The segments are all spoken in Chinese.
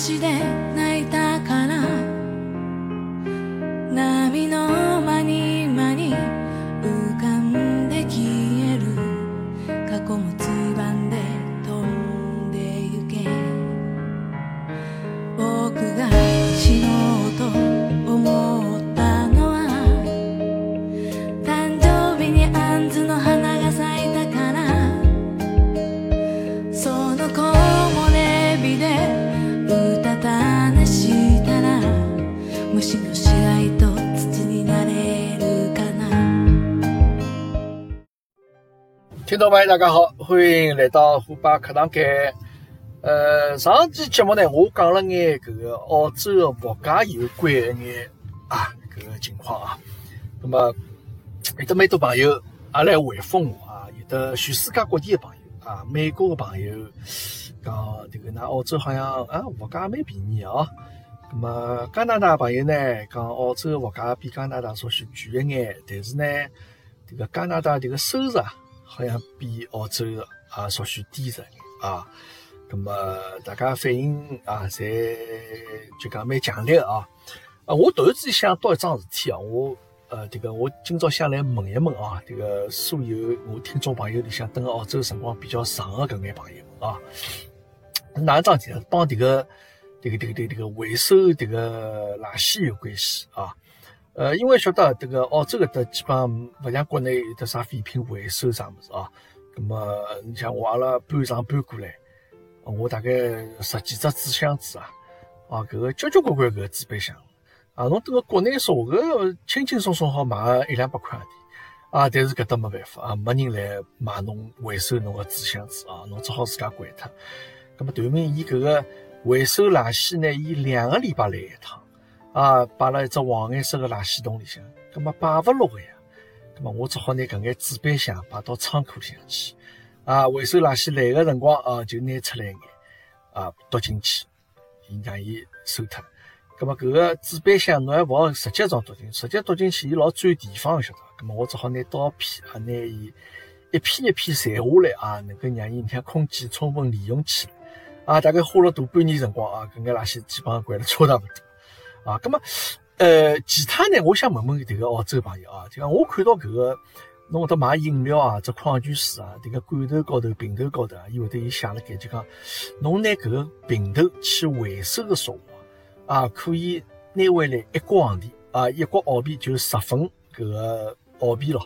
しで众朋友，大家好，欢迎来到虎爸课堂间。呃，上期节目呢，我讲了眼搿个澳洲的物价有关一眼啊搿个情况啊。那么有得蛮多朋友也来回复我啊，有的全世界各地的朋友啊，美国的朋友讲迭个那澳洲好像啊物价蛮便宜哦。那么加拿大朋友呢讲澳洲的物价比加拿大稍许贵一眼，但是呢，迭个加拿大迭个收入啊，好像比澳洲的啊稍许低着一眼啊。咁么大家反应啊，侪就讲蛮强烈啊。啊，我突然之间想到一桩事体啊，我呃，迭个我今朝想来问一问啊，迭个所有我听众朋友里向蹲辣澳洲辰光比较长的搿眼朋友啊，哪一桩事体呢？帮这个迭个迭个迭个迭个回收迭个垃圾有关系啊。呃，因为晓得迭个澳洲搿搭基本上勿像国内有得啥废品回收啥物事啊。咁么，你像我阿拉搬上搬过来。我大概十几只纸箱子啊，啊，搿个交交关关搿个纸板箱啊，侬蹲个国内说搿轻轻松松好卖个一两百块钿啊，但是搿搭没办法啊，没人来买侬回收侬个纸箱子啊，侬只好自家掼脱。葛么段明伊搿个回收垃圾呢，伊两个礼拜来一趟啊，摆辣一只黄颜色个垃圾桶里向，葛么摆勿落个呀，葛么我只好拿搿眼纸板箱摆到仓库里向去。啊，回收垃圾来个辰光啊，就拿出来眼啊，倒进去，伊让伊收脱。葛么搿个纸板箱侬还勿好直接装倒进去，直接倒进去伊老占地方，晓得伐？葛么我只好拿刀片啊，拿伊一片一片裁下来啊，能够让伊向空间充分利用起来。啊，大概花了大半年辰光啊，搿眼垃圾基本上掼了差勿多。啊，葛么呃，其他呢，我想问问迭个澳洲朋友啊，就讲我看到搿个。侬会得买饮料啊，这矿泉水啊，迭个罐头高头、瓶头高头啊，伊会得伊写了盖，就讲侬拿搿个瓶头去回收个说话啊，可以拿回来一角行钿啊，一角澳币就十分搿个澳币咯。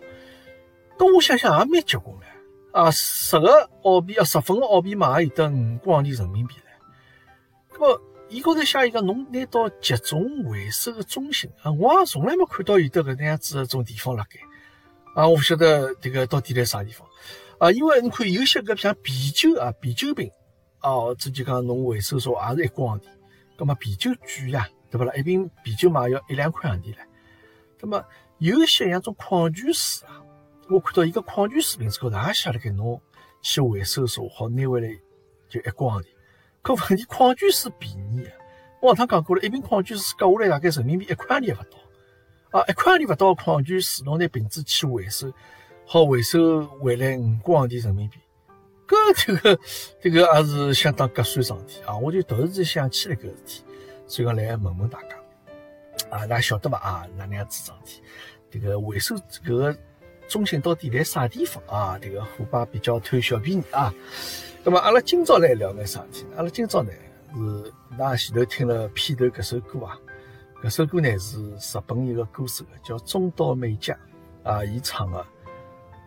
咁我想想也蛮结棍唻啊，十个澳币啊，十分个澳币嘛，也有得五角行钿人民币唻。咁么，伊高头写一个侬拿到集中回收个中心啊，我也从来没看到有得搿能样子个种地方辣盖。啊，我不晓得这个到底在啥地方啊？因为你看有些个像啤酒啊，啤酒瓶哦，这就讲侬回收说也是一角行钿，那么啤酒贵呀，对不啦？一瓶啤酒嘛要一两块洋钿唻。那么有些像种矿泉水啊，我看到一个矿泉水瓶子高头也写了给侬去回收说好拿回来就一角行钿。可问题矿泉水便宜啊，我上趟讲过了，一瓶矿泉水割下来大概人民币一块钿也勿到。啊，一块钿勿到矿泉水，侬拿瓶子去回收，好回收回来五角行钿人民币，搿这个这个也是相当合算桩事体啊！我就突然之间想起来搿事体，所以讲来问问大家，啊，㑚晓得伐？啊，哪能样子桩事体？这个回收搿个中心到底在啥地方啊？这个伙伴比较贪小便宜啊！那么阿拉今朝来聊眼啥事体？阿拉今朝呢是㑚前头听了片头搿首歌啊。搿首歌呢是日本一个歌手叫中岛美嘉啊，伊唱的，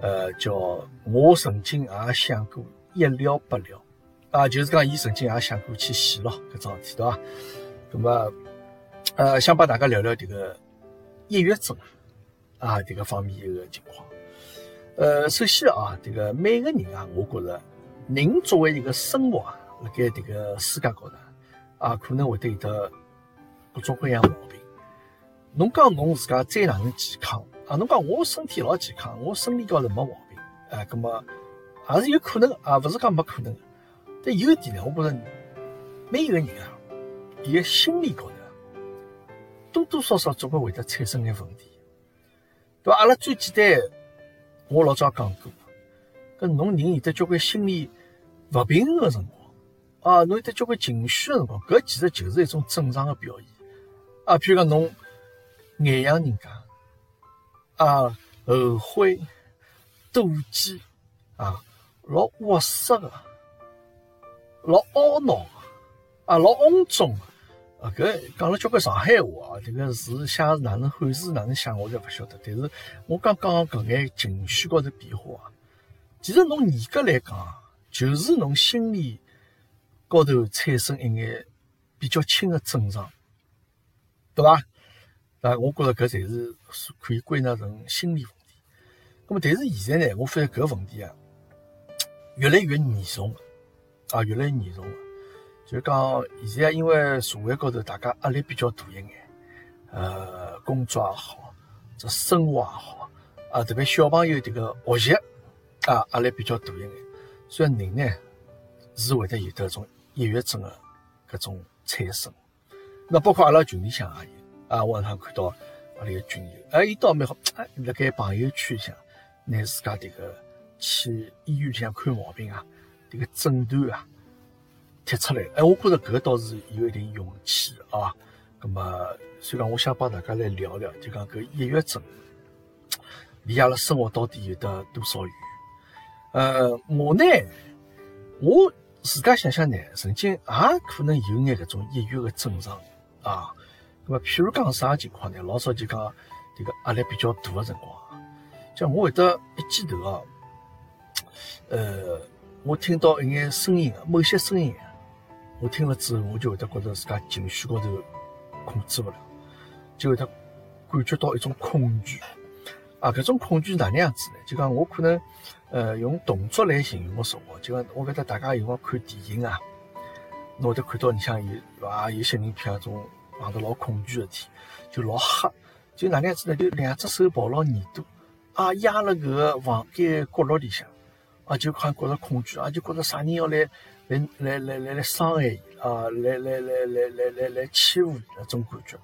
呃，叫我曾经也想过一了百了啊，就是讲伊曾经也想过去死咯，搿桩事体对伐？那么，呃，想帮大家聊聊迭个抑郁症啊，迭个方面一个情况。呃，首先啊，迭个每个人啊，我觉着人作为一个生物啊，辣盖迭个世界高头啊，可能会得有得。各种各样毛病，侬讲侬自家再哪能健康啊？侬讲我身体老健康，我生理高头没毛病，哎，葛么也是有可能啊，勿是讲没可能。但有一点呢，我觉着每一个人啊，伊个心理高头多多少少总归会得产生眼问题，对伐？阿拉最简单，我老早讲过，搿侬人有得交关心理勿平衡个辰光啊，侬有得交关情绪个辰光，搿其实就是一种正常个表现啊。譬如讲侬眼痒人家啊，后悔、妒忌啊，老窝塞个，老懊恼个，啊，老肮脏个。啊，搿讲了交关上海话啊，迭个字写哪能汉字哪能写，我侪勿晓得。但是我刚讲搿眼情绪高头变化啊，其实侬严格来讲，就是侬心理高头产生一眼比较轻的症状，对伐？啊，我觉着搿才是可以归纳成心理问题。那么，但是现在呢，我发现搿问题啊，越来越严重啊，越来越严重了。就讲现在，因为社会高头大家压力比较大一眼，呃，工作也好，这生活也好，啊，特别小朋友这个学习啊，压力比较大一眼，所以人呢是会得有得种抑郁症的搿种产生。那包括阿拉群里向也有啊，我常看到阿拉个群友，哎，伊倒蛮好，哎，辣盖朋友圈里向拿自家迭个去医院里向看毛病啊，迭个诊断啊。贴出来，哎，我觉着搿倒是有一定勇气啊。咁么，所以讲，我想帮大家来聊聊，就讲搿抑郁症离阿拉生活到底有得多少远？呃，我呢，我自家想想呢，曾经也可能有眼搿种抑郁的症状啊。那么，譬如讲啥情况呢？老早就讲迭个压力比较大的辰光，像我会得一记头啊，呃，我听到一眼声音，某些声音。我听了之后，我就会得觉得自家情绪高头控制不了，就会得感觉到一种恐惧啊！搿种恐惧是哪能样子呢？就讲我可能呃用动作来形容我生活，就讲我觉得大家有光看电影啊，侬会得看到你像有啊？有些人譬如种碰到老恐惧的事体，就老吓，就哪能样子呢？就两只手抱牢耳朵啊，压了搿个房间角落里向啊，就好像觉着恐惧啊，就觉着啥人要来。来来来来来伤害伊啊！来来来来来来来欺负伊那种感觉，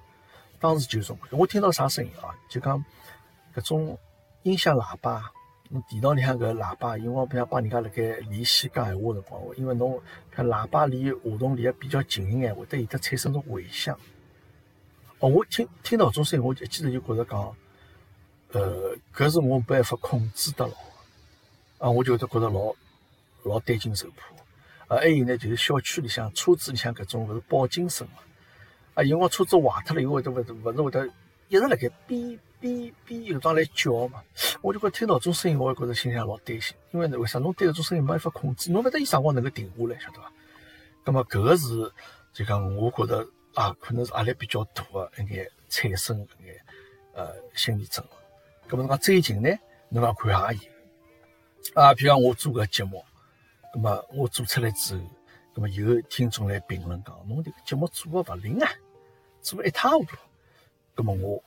当时就种感觉。我听到啥声音啊？就讲搿种音响喇叭，侬电脑里向搿喇叭，因为比如帮人家辣盖连线讲闲话辰光，因为侬看喇叭离话筒离得比较近一眼，会得有得产生种回响。哦，我听听到搿种声音，我就记头就觉着讲，呃，搿是我没办法控制得牢啊，我就会得觉着老老担惊受怕。啊，还有呢，就是小区里向车子里向搿种勿是报警声嘛？啊，有辰光车子坏脱了，以后会得勿是勿是会得一直辣盖哔边边有桩来叫嘛？我就觉听到种声音，我也觉着心里向老担心，因为为啥？侬对搿种声音没办法控制，侬勿得伊啥辰光能够停下来，晓得伐？葛末搿个是就讲，我觉着啊，可能是压力比较大个一眼产生搿眼呃心理症。葛末侬讲最近呢，侬讲看也有啊，譬如讲我做个节目。那么我做出来之后，那么有听众来评论讲，侬这个节目做的勿灵啊，做的一塌糊涂。那么我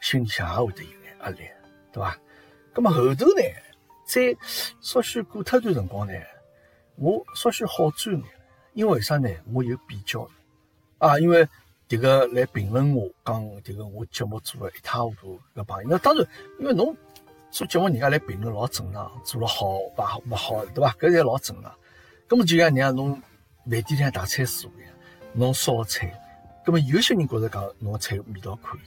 心里向也会得有眼压力，对伐？那么后头呢，再稍许过脱段辰光呢，我稍许好转眼，因为啥呢？我有比较啊，因为这个来评论我讲这个我节目做的一塌糊涂个朋友，那当然，因为侬。做节目人家来评论老正常，做了好勿好勿好，对伐？搿侪老正常。葛末就像人家侬饭店里向大菜师傅一样，侬烧菜，葛末有些人觉着讲侬个菜味道可以，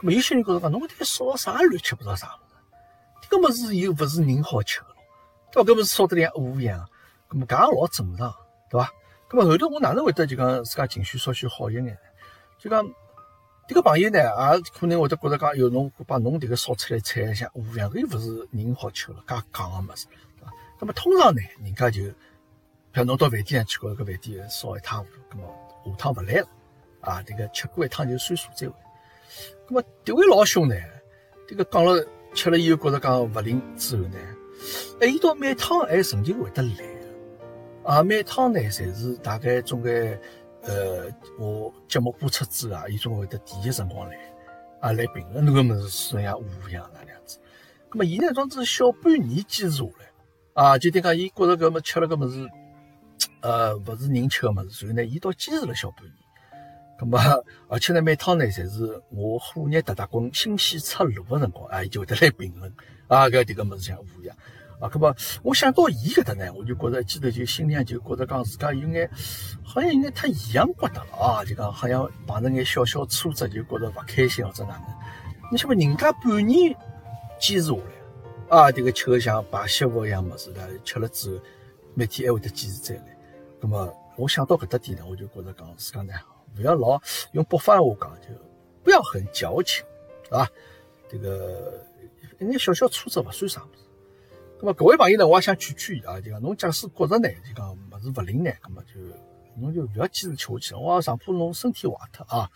葛末有些人觉着讲侬搿天烧啥乱七八糟啥物事，搿么是又勿是人好吃个咯，对伐？搿么烧得像乌一样，葛末搿也老正常，对伐？葛末后头我哪能会得就讲自家情绪稍许好一眼呢？就讲。这个朋友呢，也可能会得觉得讲，有侬把侬这个烧出来菜像乌样，搿又勿是人好吃了，介讲个物事，对伐？那么通常呢，人家就，比如侬到饭店上去，觉搿饭店烧一塌糊涂，葛么下趟勿来了，啊，这个吃过一趟就算数再会。葛么迭位老兄呢，这个讲了吃了以后觉得讲勿灵之后呢，哎，伊到每趟还曾经会得来，啊，每趟呢，侪是大概总归。呃，我节目播出之后啊，伊总会得第一辰光来，啊来评论那个物事，是像乌一样那样子。那么伊呢装子小半年坚持下来，啊，就等讲伊觉着搿么吃了搿物事，呃，勿是人吃个物事，所以呢，伊倒坚持了小半年。那么而且呢，每趟呢，侪是我火热搭搭滚新鲜出炉个辰光，啊，伊就会得来评论，啊，搿迭个物事像乌一样。啊，搿么我想到伊搿搭呢，我就觉着一记头就心里向就觉着讲自家有眼好像有眼太异样觉得了啊，就讲好像碰着眼小小挫折就觉着勿开心或者哪能。你想嘛，人家半年坚持下来，啊，迭个吃个像排泄物一样物事的，吃了之后每天还会得坚持再来。搿么我想到搿搭点呢，我就觉着讲自家呢，勿要老用北方话讲就不要很矫情，啊，这个一眼小小挫折勿算啥物事。咁么各位朋友呢，我也想劝劝伊啊，就讲侬假使觉着呢，就讲物事勿灵呢，那么就侬就勿要坚持吃下去了。我上怕侬身体坏脱啊。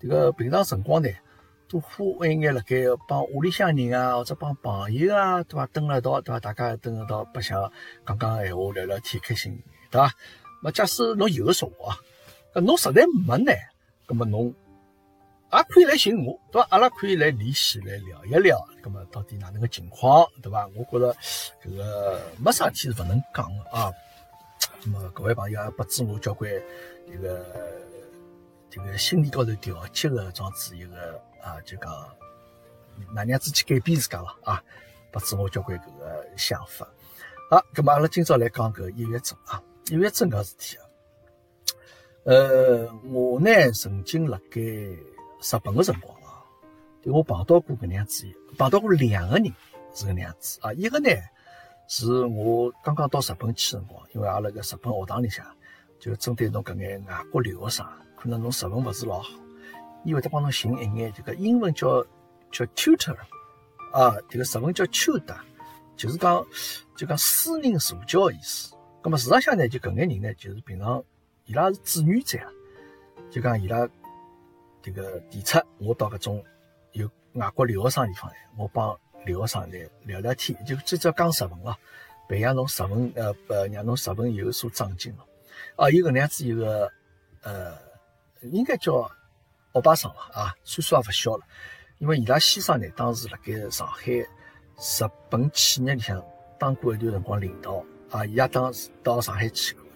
这个平常辰光呢，多花一眼辣盖帮屋里向人啊，或者帮朋友啊，对伐？蹲辣一道，对伐？大家蹲辣一道白相，讲讲闲话，聊聊天，开心，对伐？么假使侬有个说话，搿侬实在没呢，那么侬。也可以来寻我，对伐？阿拉可以来联系来聊一聊，咁么到底哪能个情况，对伐？我觉着搿个没啥事体是勿能讲个啊。咁么各位朋友也拨助我交关迭个迭个心理高头调节个装置一个啊，就讲哪样子去改变自家了啊？拨助我交关搿个想法。好，咁么阿拉今朝来讲搿抑郁症啊，抑郁症搿事体啊。呃，我呢曾经辣盖。日本个辰光啊，对我碰到过搿能样子，碰到过两个人是搿能样子啊。一个呢是我刚刚到日本去辰光，因为阿拉个日本学堂里向就针对侬搿眼外国留学生，可能侬日文勿是老好，伊会得帮侬寻一眼这个英文叫叫 tutor 啊，这个日文叫 tutor，就是讲就讲私人助教个意思。咁么事实上呢，就搿眼人呢，就是平常伊拉是志愿者啊，就讲伊拉。这个提出我到搿种有外国留学生地方来，我帮留学生来聊聊天，就至少讲日文咯，培养侬日文，呃呃，让侬日文有所长进咯。啊，有搿能样子一个，呃，应该叫欧巴桑伐？啊，岁数也勿小了，因为伊拉先生呢，当时辣盖上海日本企业里向当过一段辰光领导，啊，伊也当时到上海去过。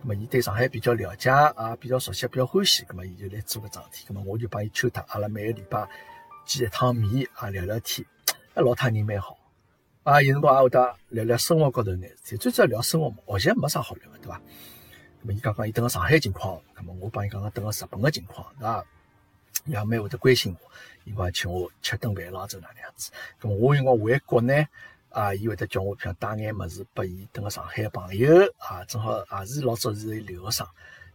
那么，伊对上海比较了解啊，比较熟悉，比较欢喜。咁么，伊就来做个桩事体。咁么，我就帮伊求他，阿拉每个礼拜见一趟面啊，聊聊天。啊，老太人蛮好啊，有辰光也会得聊聊生活高头眼事体。最主要聊生活嘛，学习没啥好聊个，对伐？咁么，伊讲讲伊等个上海情况，咁么我帮伊讲讲等个日本个情况，对伐？伊也蛮会得关心我，伊讲请我吃顿饭咯，就哪能样子。咁么，我因为回国呢。啊，伊会得叫我想带眼物事拨伊，等个上海个朋友啊，正好也是老早是留学生，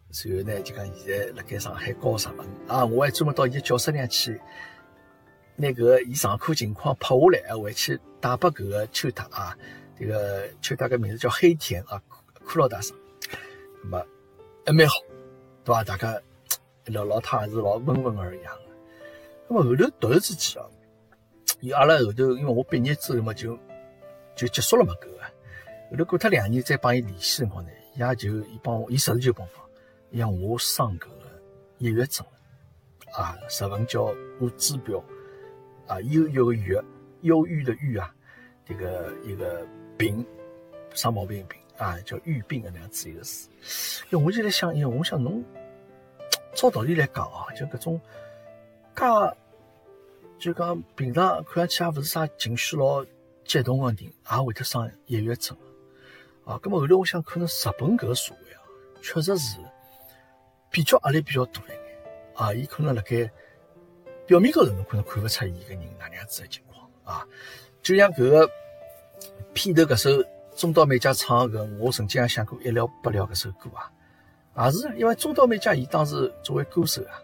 随后呢就讲现在辣盖上海教日文啊，我还专门到伊个教室里去，拿搿个伊上课情况拍下来，还回去带拨搿个秋达啊，这个秋达个名字叫黑田啊，骷髅大生，那么还蛮好，对伐？大家聊老他还是老温文尔雅个，那么后头突然之间啊，伊阿拉后头因为我毕业之后嘛就。就结束了嘛，搿个。后头过脱两年再帮伊联系辰光呢，伊也就伊帮我，伊实时就帮我讲，伊讲我生搿个抑郁症，啊，日文叫我指标，啊，忧郁的郁，忧郁的郁啊，这个一个病，生毛病病啊，叫郁病个那样子一个事。因为我就在想，因我想侬，照道理来讲啊，就搿种，介，就讲平常看上去也勿是啥情绪老。激动个人也会得生抑郁症啊！那么后头我想，可能日本搿个社会啊，确实是比较压力比较大一眼啊。伊可能辣盖表面高头侬可能看勿出伊个人哪能样子个情况啊。就像搿个片头搿首中岛美嘉唱个，我曾经也想过一了百了搿首歌啊，也是因为中岛美嘉伊当时作为歌手啊，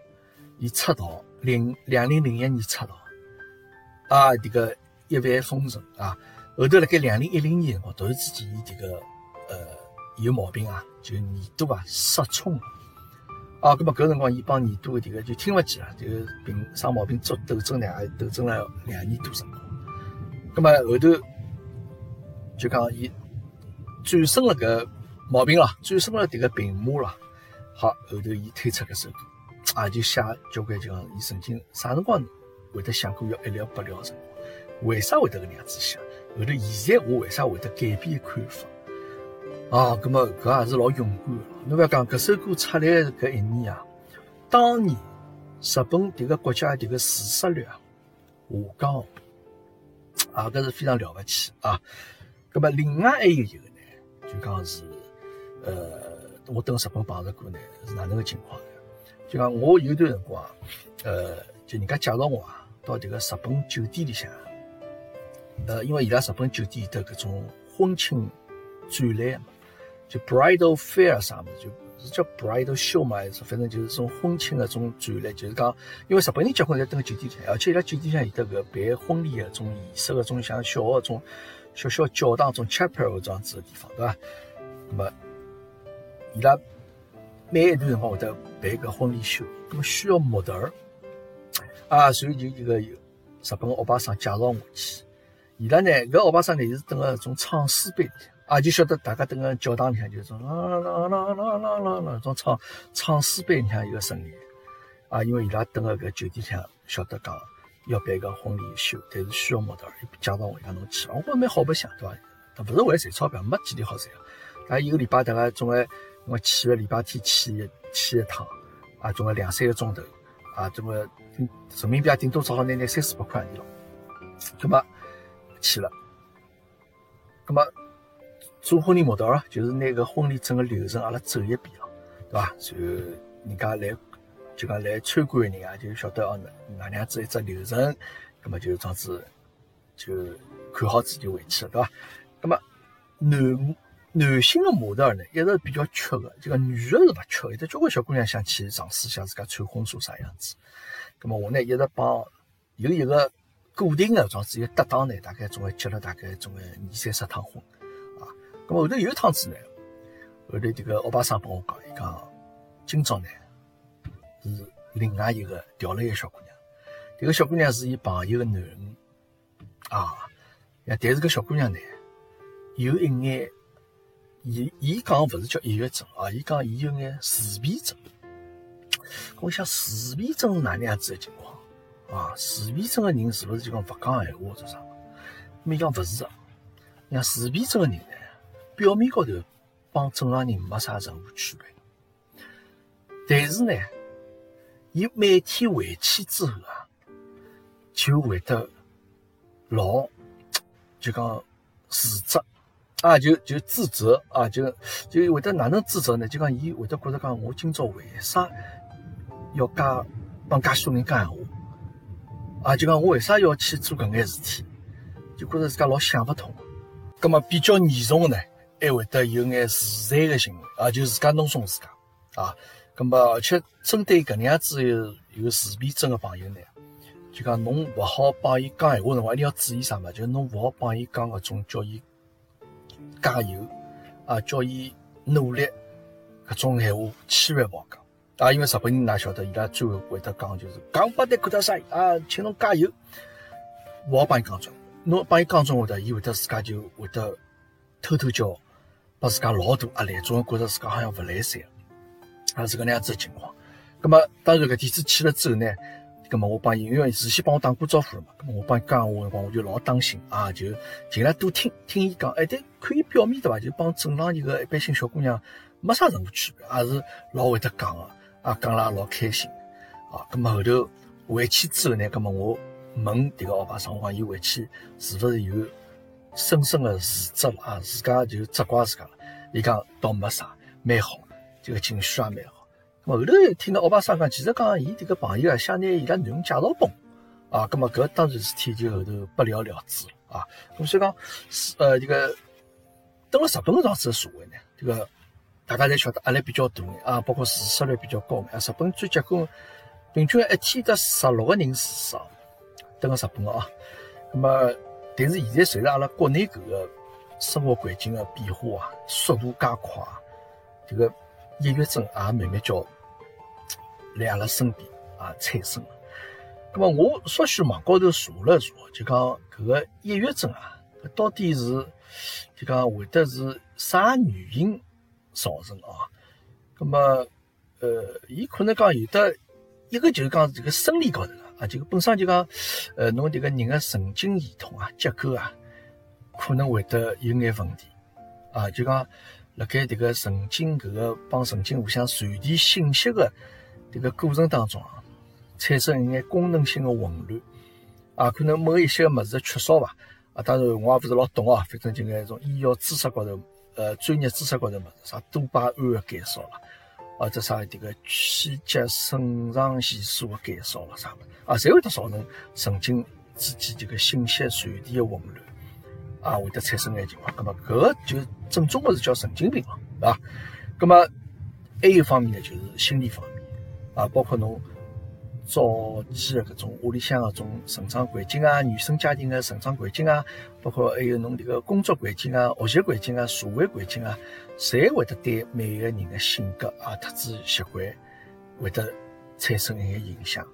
伊出道零两零零一年出道啊，迭个。一帆风顺啊！后头辣盖两零一零年辰光，突然之间伊这个呃有毛病啊，就耳朵啊失聪了啊。咁么搿辰光伊帮耳朵个迭个就听勿见了，这个病生毛病做斗争呢，斗争了两年多辰光。咁么后头就讲伊战胜了搿毛病了，战胜了迭个病魔了。好，后头伊推出搿首歌，啊就写交关就讲伊曾经啥辰光会得想过要一了百了辰光。为啥会得搿能样子想？后头现在我为啥会得改变看法？啊，搿么搿也是老勇敢个。侬覅讲搿首歌出来搿一年啊，当年日本迭个国家迭个自杀率啊下降，啊搿是非常了不起啊。葛么另外还有一个呢，就讲是，呃，我等日本碰着过呢，是哪能个情况呢？就讲我有段辰光，呃，就人家介绍我啊，到迭个日本酒店里向，呃，因为伊拉日本酒店有得搿种婚庆展览嘛，就 bridal fair 啥物事，就是叫 bridal show 嘛，还是反正就是种婚庆的种展览，就是讲，因为日本人结婚在蹲个酒店里，而且伊拉酒店里向有得搿办婚礼的种仪式的种像小个种小小教堂种 chapel 这样子的地方，对伐？那么伊拉每一段辰光会得办个婚礼秀，那么需要模特儿啊，所以就一个日本个欧巴桑介绍我去。伊拉呢，搿欧巴桑呢是蹲个种唱诗班里向，啊，就晓得大家蹲个教堂里向就是种啦啦啦啦啦啦啦种唱唱诗班里向一个声音，啊，因为伊拉蹲个搿酒店里向晓得讲要办一个婚礼秀，但是需要模特儿，介绍我讲侬去？我觉蛮好白相，对伐？但勿是为了赚钞票，没几钿好赚。啊，一个礼拜大概总归我去个礼拜天去一去一趟，啊，总归两三个钟头，啊，总归人民币也顶多只好拿拿三四百块钿咯。葛么去了，葛么做婚礼模特儿，就是拿个婚礼整个流程阿拉走一遍咯，对伐？然后人家来就讲来参观的人啊，就晓得哦哪哪样子一只流程，葛么就这样子就看好自己回去了，对伐？葛么男男性的模特儿呢，一直比较缺个，就讲女的是勿缺个，有的交关小姑娘想去尝试一下自家穿婚纱啥样子。葛么我呢一直帮有一个固定的这样子一搭档呢，大概总归结了大概总归二三十趟婚啊。葛么后头有一趟子呢，后头这个欧巴桑帮我讲，伊讲今朝呢是另外一个调了一个小姑娘，这个小姑娘是伊朋友的囡恩啊，但是搿小姑娘呢有一眼。伊伊讲勿是叫抑郁症啊，伊讲伊有眼自闭症。我想自闭症是哪能样子的情况啊？自闭症的人是勿是就讲勿讲闲话或者啥？伊讲勿是的，像自闭症的人呢，表面高头帮正常人没啥任何区别，但是呢，伊每天回去之后啊，就会得老就讲自责。啊，就就自责啊，就就会得哪能自责呢？就讲伊会得觉着讲，我今朝为啥要加帮介许多人讲闲话？啊，就讲我为啥要去做搿眼事体？就觉着自家老想勿通。葛么比较严重的呢，还会得有眼自残的行为啊，就自家弄松自家啊。葛么而且针对搿能样子有有自闭症的朋友呢，就讲侬勿好帮伊讲闲话辰光，一定要注意啥嘛？就侬勿好帮伊讲搿种叫伊。加油啊！叫伊努力，搿种闲话千万勿好讲啊！因为日本人哪晓得，伊拉最后会得讲就是“讲不得可得啥啊，请侬加油”，勿好帮伊讲中。侬帮伊讲中话的，伊会得自家就会得偷偷叫，把自家老大压力，总觉着自家好像勿来三，啊是搿能样子的情况。葛么当然搿天子去了之后呢？咁么我帮伊，因为事先帮我打过招呼了嘛。咁么我帮伊讲话辰光，我就老当心啊，就尽量多听听伊讲。哎，但看伊表面对伐，就帮正常一个一般性小姑娘没啥任何区别，也是老会得讲个，啊，讲了老开心。啊，咁么后头回去之后呢，咁么我问迭个欧巴桑，我讲伊回去是勿是有深深的自责了啊？自家就责怪自家了。伊讲倒没啥，蛮好，这个情绪也蛮好。后头听到欧巴桑讲，其实讲伊迭个朋友啊，想拿伊拉囡恩介绍拨我啊，葛末搿当然事体就后头不了了之了啊。所以讲，呃，这个登了日本搿样子社会呢，这个大家侪晓得压力比较大啊，包括自杀率比较高眼啊。日本最结棍平均一天得十六个人自杀，登了日本个啊。那么，但是现在随着阿拉国内搿个生活环境的变化啊，速度加快，这个抑郁症也慢慢叫。来阿拉身边啊产生了。那么我稍许网高头查了查，就讲搿个抑郁症啊，到底是就讲会得是啥原因造成啊？那么呃，伊可能讲有的一个就是讲这个生理高头啊，就本身就讲呃，侬迭个人的神经系统啊结构啊，可能会得有眼问题啊，就讲辣盖迭个神经搿个帮神经互相传递信息的。这个过程当中啊，产生一眼功能性的混乱，啊，可能某一些个物事缺少吧，啊，当然我也勿是老懂啊，反正就眼种医药知识高头，呃，专业知识高头么，啥多巴胺的减少了，或者啥迭个体积肾上腺素的减少了啥物事，啊，侪会得造成神经之间这个信息传递的混乱，啊，会得产生眼情况。咁么搿个就正宗的是叫神经病了，对伐？咁么还有一方面呢，就是心理方面，啊，包括侬。早期的搿种屋里向搿种成长环境啊，原生家庭的成长环境啊，包括还有侬迭个工作环境啊、学习环境啊、社会环境啊，侪会得对每个人的性格啊、特质、习惯会得产生一眼影响，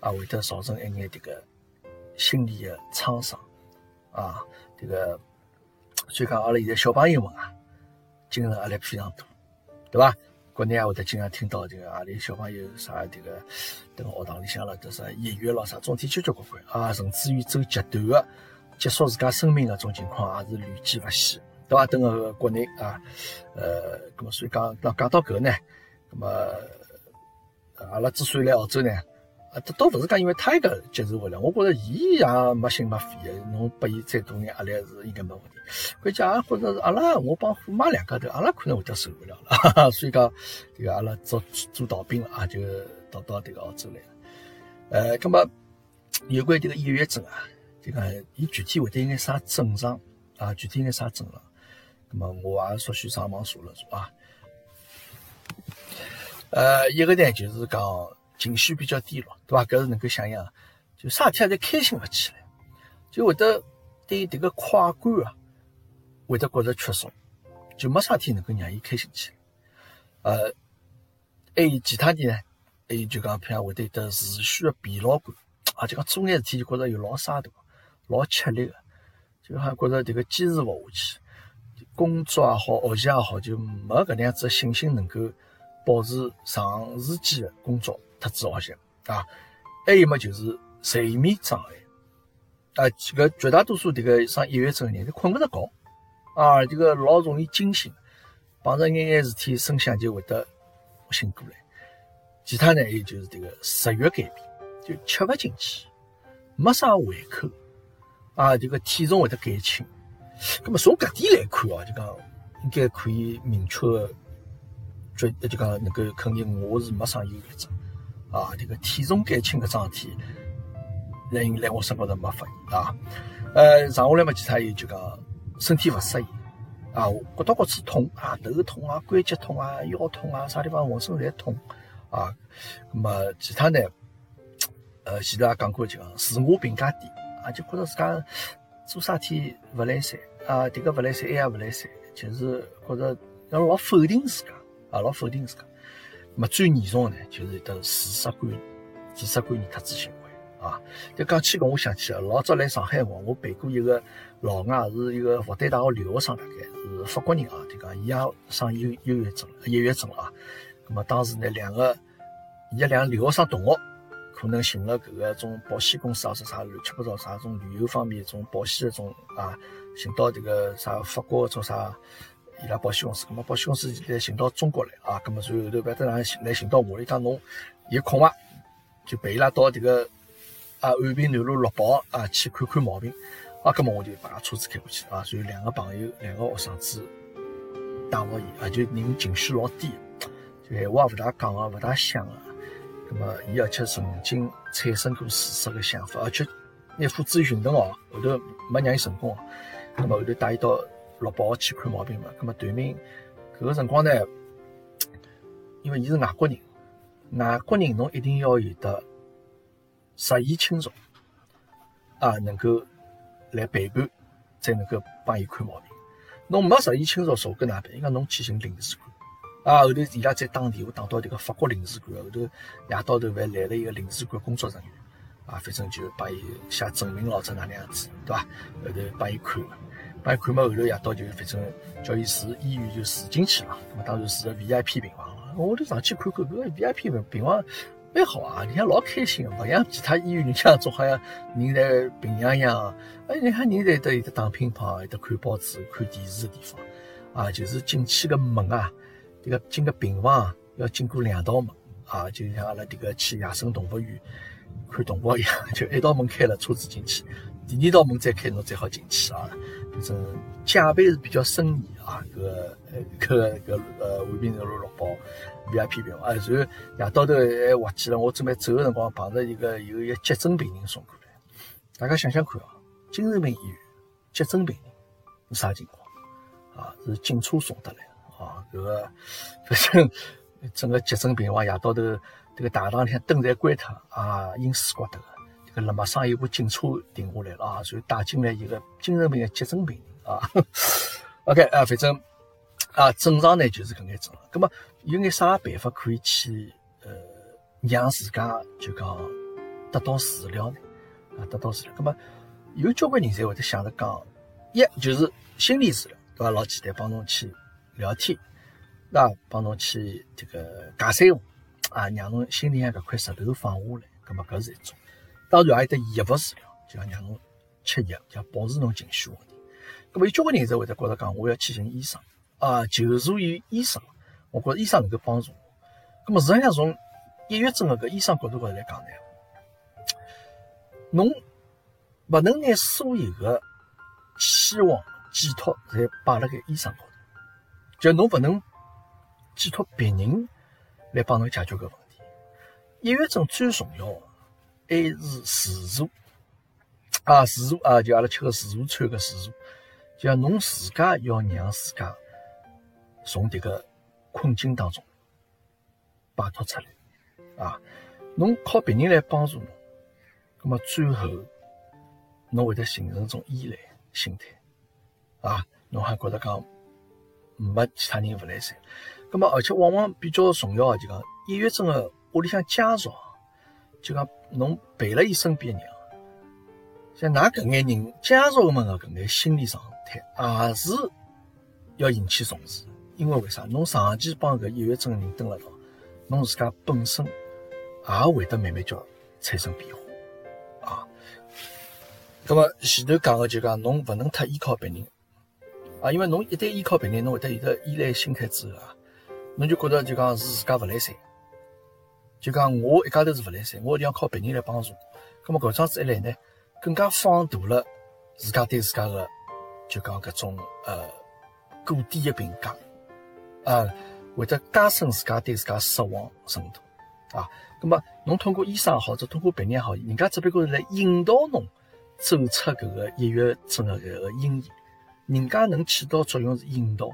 啊，会得造成一眼迭个心理的创伤啊，迭个，所以讲阿拉现在小朋友们啊，精神压力非常大，对伐？国内也会得经常听到这个阿里小朋友啥这个，等学堂里向了，都是抑郁了啥，总体交交关关啊，甚至于走极端的结束自家生命的种情况也是屡见不鲜，对伐？等个国内啊，呃，咁么所以讲讲讲到搿呢，咁么阿拉之所以来澳洲呢？啊，这倒勿是讲因为他一个接受勿了，我觉着伊也没心没肺的，侬拨伊再多眼压力是应该没问题。关键也觉着是阿拉，我帮虎妈两家头，阿拉可能会得受勿了了，所以讲这个阿拉做做逃兵了啊，就逃到这个澳洲来了。呃，那么有关这个抑郁症啊，这个伊具体会得有眼啥症状啊？具体有眼啥症状？那么我也索性上网查了查啊。呃，一个呢就是讲。情绪比较低落，对伐？搿是能够想象，就啥事体侪开心勿起来，就会得对迭个快感啊，会得觉着缺少，就没啥事体能够让伊开心起来。呃，还有其他的呢？还有就讲，譬如讲会得得持续的疲劳感，啊，就讲做眼事体就觉着有老沙大，老吃力个，就好像觉着迭个坚持勿下去，工作也好，学习也好，就没搿能样子信心能够保持长时间的工作。特子学习啊，还有么就是睡眠障碍啊，这个绝大多数这个上抑郁症的人，他困不着觉啊，这个老容易惊醒，碰着眼眼事体，声响就会得醒过来。其他呢，还有就是这个食欲改变，就吃不进去，没啥胃口啊，这个体重会得减轻。那么从搿点来看啊，就讲应该可以明确决，就讲能够肯定我是没上抑郁症。啊，这个体重减轻的桩事体，来来我身高头没发现啊。呃，上下来嘛，其他有就讲身体勿适应啊，骨头骨刺痛啊，头痛啊，关节痛啊，腰痛啊，啥地方浑身侪痛啊。那么其他呢？呃，前头也讲过，就讲自我评价低啊，就觉着自家做啥事体勿来三啊，这个勿来三，那也勿来三，就是觉着要老否定自家啊，老否定自家。么最严重的呢，就是得自杀观、自杀观念特殊行为啊！就讲起搿，我想起了老早来上海辰光，我陪过一个老外，是一个复旦大学留学生，大概是法国人啊。就讲伊也上忧忧郁症、抑郁症啊。那么当时呢，两个伊两个留学生同学，可能寻了搿个种保险公司啊，是啥乱七八糟啥种旅游方面种保险的种啊，寻到这个啥法国做啥。伊拉保险公司，咁么保险公司来寻到中国来啊，咁么随后头勿得哪来寻到我，伊讲侬有空伐？就陪伊拉到迭个啊安平南路六堡啊去看看毛病啊，咁么我就把车子开过去啊，所以两个朋友，两个学生子带服伊啊，就人情绪老低，就闲话勿大讲个，勿大想个，咁么伊而且曾经产生过自杀个想法，而且拿付诸于行动哦，后头没让伊成功，咁么后头带伊到。六百号去看毛病嘛，咁么对面搿个辰光呢，因为伊是外国人，外国人侬一定要有得实验清楚啊，能够来陪伴，才能够帮伊看毛病。侬没实验清楚，说搿哪办？伊讲侬去寻领事馆啊，后头伊拉再打电话打到迭个法国领事馆，后头夜到头还来了一个领事馆工作人员啊，反正就帮伊写证明咯，这哪能样子，对伐？后头帮伊看。帮伊看嘛，后头夜到就反正叫伊住医院就住进去了，那么当然住个 VIP 病房了。我头上去看看搿个 VIP 病房蛮好啊，人家老开心个，勿像其他医院里向总好像人在病怏怏。哎，你看人在得有得打乒乓，有得看报纸、看电视个地方啊，就是进去个门啊，这个进个病房要经过两道门啊，就像阿拉迭个去野生动物园看动物一样，就一道门开了，车子进去。第二道门再开，侬才好进去啊。反正假扮是比较森严啊，搿个呃 搿个搿呃汉滨城路绿宝 VIP 票啊，然后夜到头还滑稽了，我准备走个辰光碰着一个有一个急诊病人送过来，大家想想看啊，精神病医院急诊病人是啥情况啊？是警车送得来啊？搿个 反正整个急诊病房夜到头迭个大堂里灯侪关脱啊，阴水刮个。搿辣马上有部警车停下来了啊，然后带进来一个精神病的急诊病人啊。OK 啊，反正啊，正常呢就是搿眼症。葛末有眼啥办法可以去呃让自家就讲得到治疗呢？啊，得到治疗。葛末有交关人侪会得想着讲，一就是心理治疗，对伐？老简单，帮侬去聊天，那帮侬去这个解三胡啊，让侬心里向搿块石头放下来。葛末搿是一种。当然还有得药物治疗，就讲让侬吃药，叫保持侬情绪稳定。咁么有交关人才会得觉着讲，我要去寻医生啊，求助于医生。我觉着医生能够帮助我。咁么实际上从抑郁症的搿医生角度高头来讲呢，侬勿能拿所有的期望寄托侪摆辣盖医生高头，就侬勿能寄托别人来帮侬解决搿问题。抑郁症最重要。还是自助啊，自助啊，就阿拉吃个自助餐个自助，就要侬自家要让自家从迭个困境当中摆脱出来啊！侬靠别人来帮助侬，那么最后侬会得形成一种依赖心态啊！侬还觉得讲没其他人勿来塞，那么而且往往比较重要个就讲抑郁症个屋里向家属。就讲侬陪了伊身边的人，像㑚搿眼人家属们个搿眼心理状态，也是要引起重视。因为为啥？侬长期帮搿抑郁症人蹲辣道，侬自家本身也会得慢慢叫产生变化啊。葛么前头讲个就讲侬勿能太依靠别人啊，因为侬一旦依靠别人，侬会得有得依赖心态之后啊，侬就觉得就讲是自家勿来三。就讲我一家头是勿来三，我一定要靠别人来帮助。咁么搿桩子一来呢，更加放大了自家对自家的就讲搿种呃过低的评价啊，会得加深自家对自家失望程度啊。咁么侬通过医生也好，或者通过别人也好，人家只不过是来引导侬走出搿个抑郁症的搿个阴影，人家能起到作用是引导，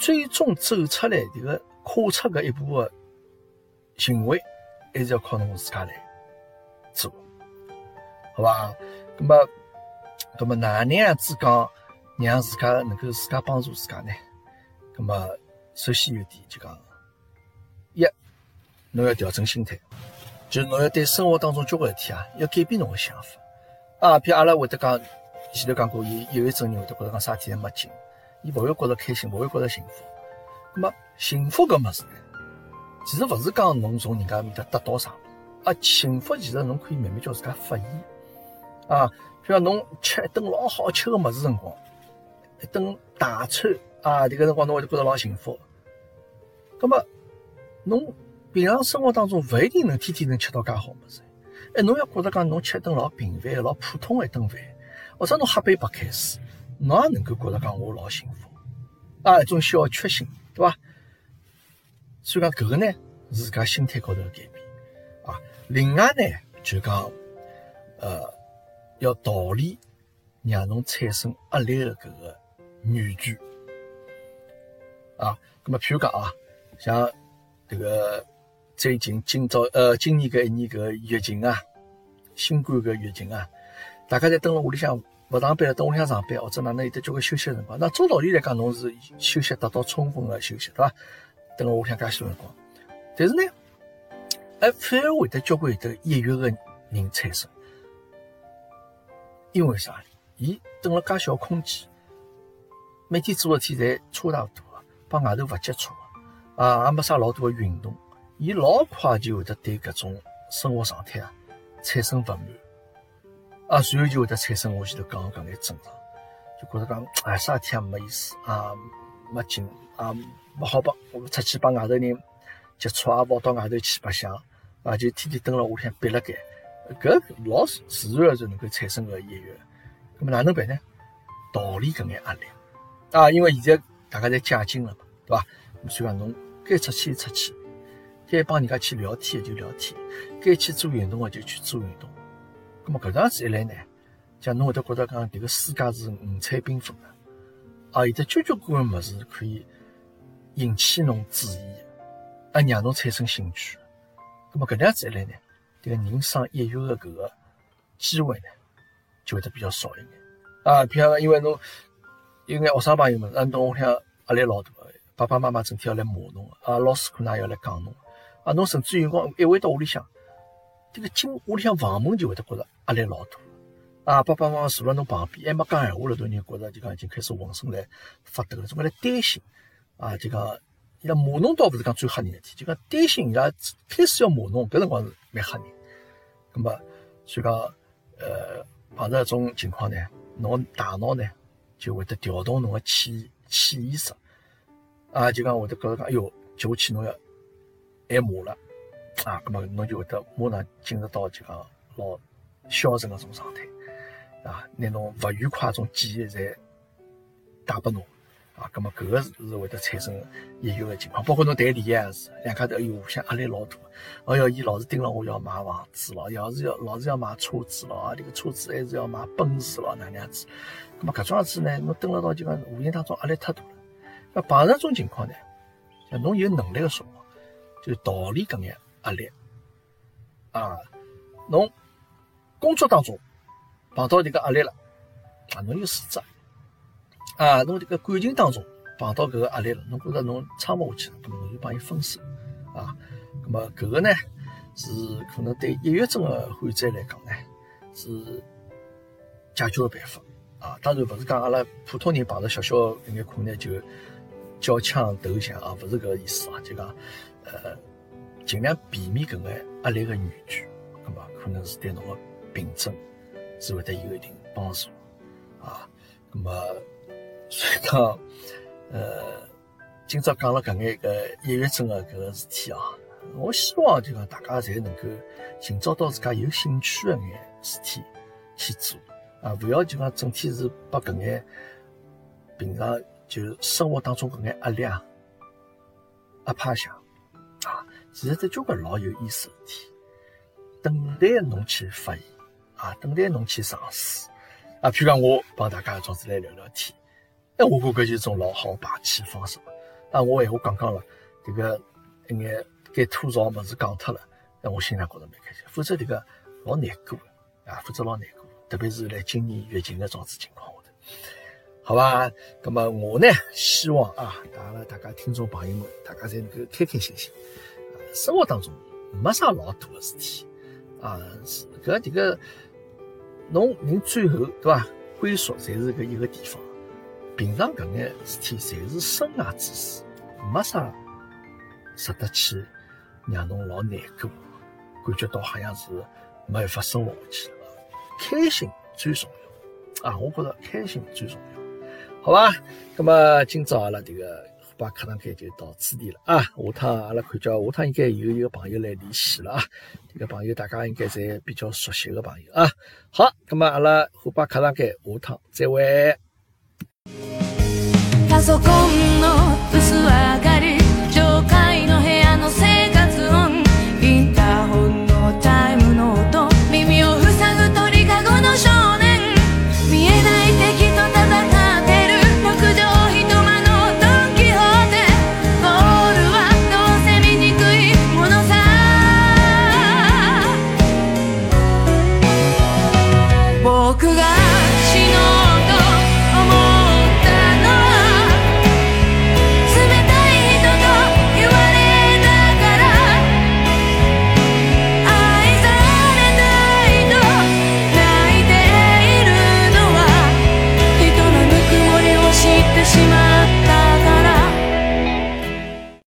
最终走出来迭个跨出搿一步的行为。还是要靠侬自家来做，好吧？那么，那么哪能样子讲，让自家能够自家帮助自家呢？那么，首先有点就讲，一，侬要调整心态，就是侬要对生活当中交关事体啊，要改变侬个想法啊。比如阿拉会得讲，前头讲过，有有一种人会得觉得讲啥体侪没劲，伊勿会觉得开心，勿会觉得幸福。那么，幸福搿物事呢？其实勿是讲侬从人家面搭得到啥，啊，幸福其实侬可以慢慢叫自家发现，啊，比如侬吃一顿老好吃个物事辰光，一顿大餐啊，迭个辰光侬会觉得老幸福。葛么，侬平常生活当中勿一定能天天能吃到介好物事，哎，侬要觉得讲侬吃一顿老平凡、老普通个一顿饭，或者侬喝杯白开水，侬也能够觉得讲我老幸福，啊，一种小确幸，对伐？所以讲，搿个呢是自家心态高头的改变啊。另外呢，就讲，呃，要逃离让侬产生压力的搿个软剧啊。那么，譬如讲啊，像这个最近今朝呃今年搿一年搿个疫情啊，新冠搿疫情啊，大家在蹲辣屋里向勿上班，蹲屋里向上班，或者哪能有得交关休息辰光。那照道理来讲，侬是休息得到充分的休息，对伐？等了屋里向介许多辰光，但是呢，哎，反而会得交关有得抑郁的人产生，因为啥？伊等了介小空间，每天做事体侪差勿多个，帮外头勿接触啊，也没啥老多的运动，伊老快就会得对搿种生活状态啊产生勿满，啊，随后就会得产生我前头讲个搿眼症状，就觉着讲，哎，啥事体也没意思啊，没劲啊。勿好帮，我出去帮外头人接触啊，跑到外头去白相啊，就天天蹲辣屋里向憋辣盖，搿老自然而然能够产生个抑郁那么哪能办呢？逃离搿眼压力啊！因为现在大家侪解禁了嘛，对伐？所以讲侬该出去就出去，该帮人家去聊天就聊天，该去做运动个就去做运动。那么搿样子一来呢，像侬会得觉得讲迭个世界是五彩缤纷的，啊，有得交交关关物事可以引起侬注意，啊，让侬产生兴趣。那么搿样子一来呢，迭个人生抑郁的搿个机会呢，就会得比较少一点。啊，比方因为侬有眼学生朋友们，啊，侬屋里向压力老大，爸爸妈妈整天要来骂侬，啊，老师可能也要来讲侬，啊，侬甚至有辰光一回到屋里向，这个进屋里向房门就会得觉着压力老大，啊，爸爸妈妈坐辣侬旁边，还没讲闲话了，都人觉着就讲已经开始浑身来发抖了，总归来担心，啊，就讲伊拉骂侬倒勿是讲最吓人的事体，就讲担心伊拉开始要骂侬，搿辰光是蛮吓人，咁么，所以讲，呃，碰着搿种情况呢？侬大脑呢就会得调动侬个潜潜意识，啊，就讲会得觉着讲，哎哟，接下去侬要挨骂了，啊，咁么侬就会得马上进入到就讲老消沉个种状态，啊，拿侬勿愉快种记忆侪带拨侬。啊，咁么搿个是会得产生抑郁个情况，包括侬谈恋爱也是，两家头哎哟互相压力老大，哎哟，伊老是盯牢我要买房子咯，要是要老是要买车子咯，啊，这个车子还是要买奔驰咯，哪能样子？咁么搿种样子呢，侬蹲辣到就讲无形当中压力太大了。那碰上种情况呢，像侬有能力个辰光，就逃离搿眼压力。啊，侬工作当中碰到迭个压力了，啊，侬有自责。啊，侬这个感情当中碰到搿个压力了，侬觉着侬撑勿下去了，咁侬就帮伊分手啊。咁么搿个呢，是可能对抑郁症的患者来讲呢，是解决的办法啊。当然勿是讲阿拉普通人碰到小小一眼困难就交枪投降啊，勿是搿个意思啊。就讲呃，尽量避免搿眼压力的源泉，咁么可能是对侬的病症是会得有一定帮助啊。咁么。所以讲，呃，今朝讲了搿眼个抑郁症的搿个事体啊，我希望就讲大家侪能够寻找到自家有兴趣的眼事体去做啊，勿要就讲整天是把搿眼平常就生活当中搿眼压力啊压趴下啊，其实这交关老有意思的事体，等待侬去发现啊，等待侬去尝试啊，譬如讲我帮大家总是来聊聊天。我觉搿就是种老好排气方式嘛。啊，我闲话讲讲了，这个一眼该吐槽物事讲脱了，那我心里觉着蛮开心。否则这个老难过啊，否则老难过，特别是来今年疫情的种子情况下头，好吧？那么我呢，希望啊，大家大家听众朋友们，大家侪能够开开心心。生活当中没啥老大的事体啊，是搿这个侬人最后对伐？归宿侪是搿一个地方。平常搿眼事体侪是身外之事，没啥值得去让侬老难过，感觉到好像是没办法生活下去了。开心最重要啊！我觉着开心最重要，好吧？那么今朝阿拉这个虎爸课堂间就到此地了啊！下趟阿拉看叫下趟应该有一个朋友来联系了啊！这个朋友大家应该侪比较熟悉的朋友啊。好，那么阿拉虎爸课堂间下趟再会。ソコンの薄上がり上官